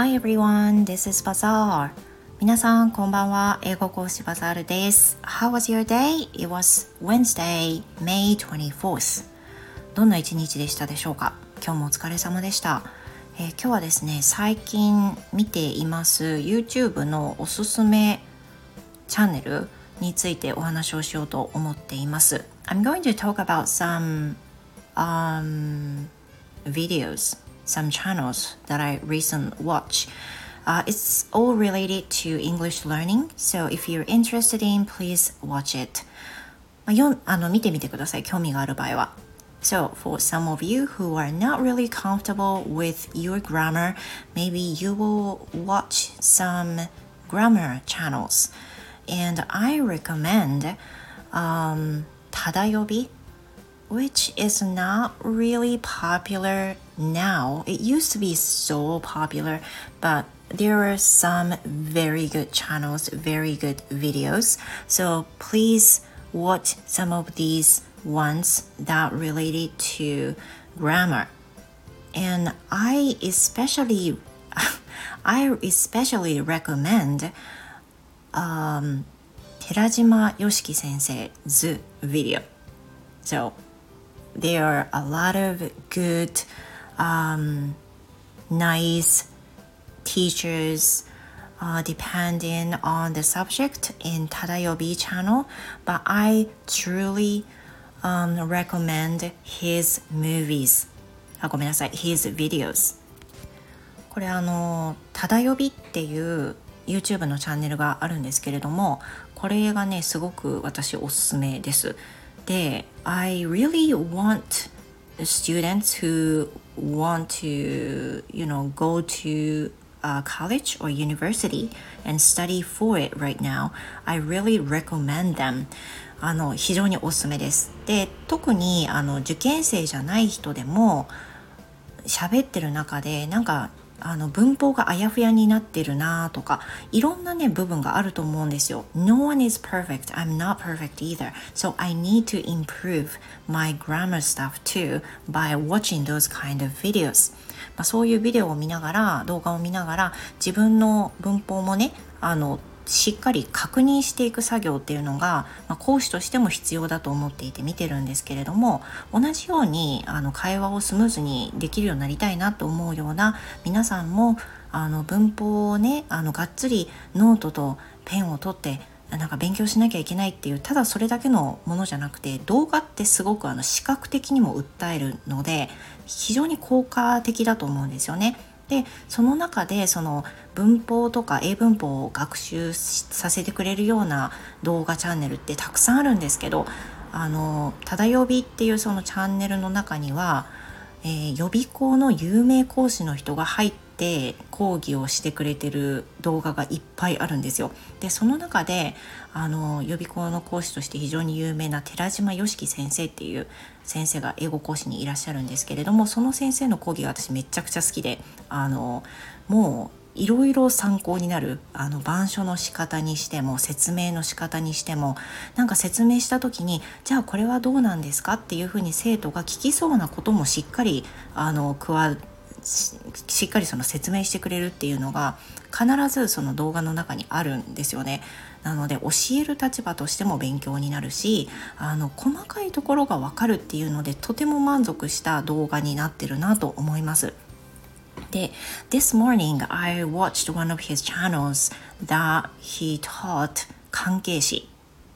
Hi everyone, this is Bazaar. 皆さんこんばんは。英語講師バザールです。How was your day? It was Wednesday, May 24th. どんな一日でしたでしょうか今日もお疲れ様でした。えー、今日はですね、最近見ています YouTube のおすすめチャンネルについてお話をしようと思っています。I'm going to talk about some um, videos, some channels that I recently watched. Uh, it's all related to English learning, so if you're interested in, please watch it. まあ、よあの見てみてください、興味がある場合は。So, for some of you who are not really comfortable with your grammar, maybe you will watch some grammar channels. And I recommend um, ただ呼び which is not really popular now. It used to be so popular, but there are some very good channels, very good videos. So please watch some of these ones that related to grammar. And I especially I especially recommend um, Terajima Yoshiki sensei's video. So there are a lot of good um, nice teachers uh, depending on the subject in Tadayobi channel, but I truly um, recommend his movies. あごめんなさい、his videos. これあの、ただ呼びっていう YouTube のチャンネルがあるんですけれども、これがね、すごく私おすすめです。で I really want students who want to you know go to uh, college or university and study for it right now I really recommend them あの非常におすすめですで特にあの受験生じゃない人でも喋ってる中でなんかあの文法があやふやになってるなとかいろんなね部分があると思うんですよ。No one is perfect. I'm not perfect either. So I need to improve my grammar stuff too by watching those kind of videos. まあ、そういうビデオを見ながら動画を見ながら自分の文法もねあのしっかり確認していく作業っていうのが、まあ、講師としても必要だと思っていて見てるんですけれども同じようにあの会話をスムーズにできるようになりたいなと思うような皆さんもあの文法をねあのがっつりノートとペンを取ってなんか勉強しなきゃいけないっていうただそれだけのものじゃなくて動画ってすごくあの視覚的にも訴えるので非常に効果的だと思うんですよね。でその中でその文法とか英文法を学習させてくれるような動画チャンネルってたくさんあるんですけどあのただ呼びっていうそのチャンネルの中には、えー、予備校の有名講師の人が入ってて講義をしてくれてる動画がいっぱいあるんですよ。でその中であの予備校の講師として非常に有名な寺島良樹先生っていう先生が英語講師にいらっしゃるんですけれどもその先生の講義が私めちゃくちゃ好きであのもういろいろ参考になるあの板書の仕方にしても説明の仕方にしてもなんか説明した時にじゃあこれはどうなんですかっていうふうに生徒が聞きそうなこともしっかりあの加しっかりその説明してくれるっていうのが必ずその動画の中にあるんですよね。なので教える立場としても勉強になるしあの細かいところが分かるっていうのでとても満足した動画になってるなと思います。で、This morning I watched one of his channels that he taught 関係詞。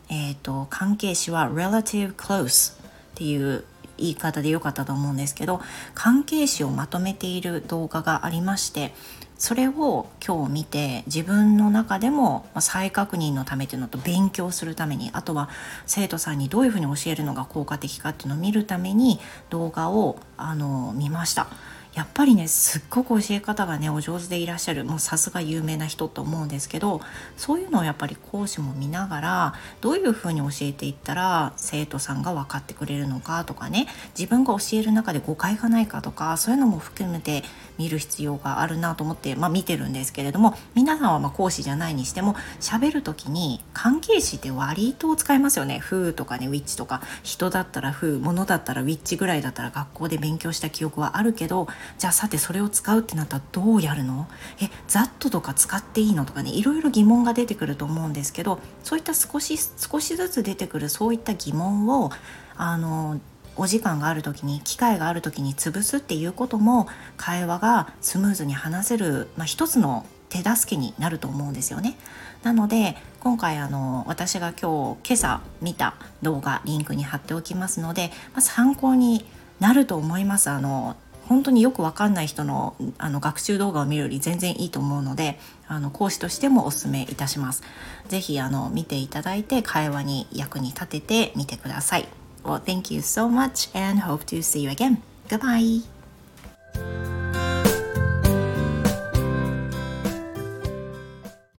えっ、ー、と、関係詞は relative close っていう言い方でよかったと思うんですけど関係詞をまとめている動画がありましてそれを今日見て自分の中でも再確認のためというのと勉強するためにあとは生徒さんにどういうふうに教えるのが効果的かっていうのを見るために動画をあの見ました。やっぱりねすっごく教え方がねお上手でいらっしゃるもうさすが有名な人と思うんですけどそういうのをやっぱり講師も見ながらどういうふうに教えていったら生徒さんが分かってくれるのかとかね自分が教える中で誤解がないかとかそういうのも含めて見る必要があるなと思って、まあ、見てるんですけれども皆さんはま講師じゃないにしても喋る時に関係詞って割と使いますよね。風とかねウィッチとか人だったら風物だったらウィッチぐらいだったら学校で勉強した記憶はあるけどじゃあさてそれを使うってなったらどうやるの？えざっととか使っていいのとかねいろいろ疑問が出てくると思うんですけどそういった少し少しずつ出てくるそういった疑問をあのお時間がある時に機会がある時に潰すっていうことも会話がスムーズに話せる、まあ、一つの手助けになると思うんですよね。なので今回あの私が今日今朝見た動画リンクに貼っておきますので、まあ、参考になると思います。あの本当によくわかんない人のあの学習動画を見るより全然いいと思うのであの講師としてもおすめいたします。ぜひあの見ていただいて会話に役に立ててみてください。Well, thank you so much and hope to see you again. Goodbye.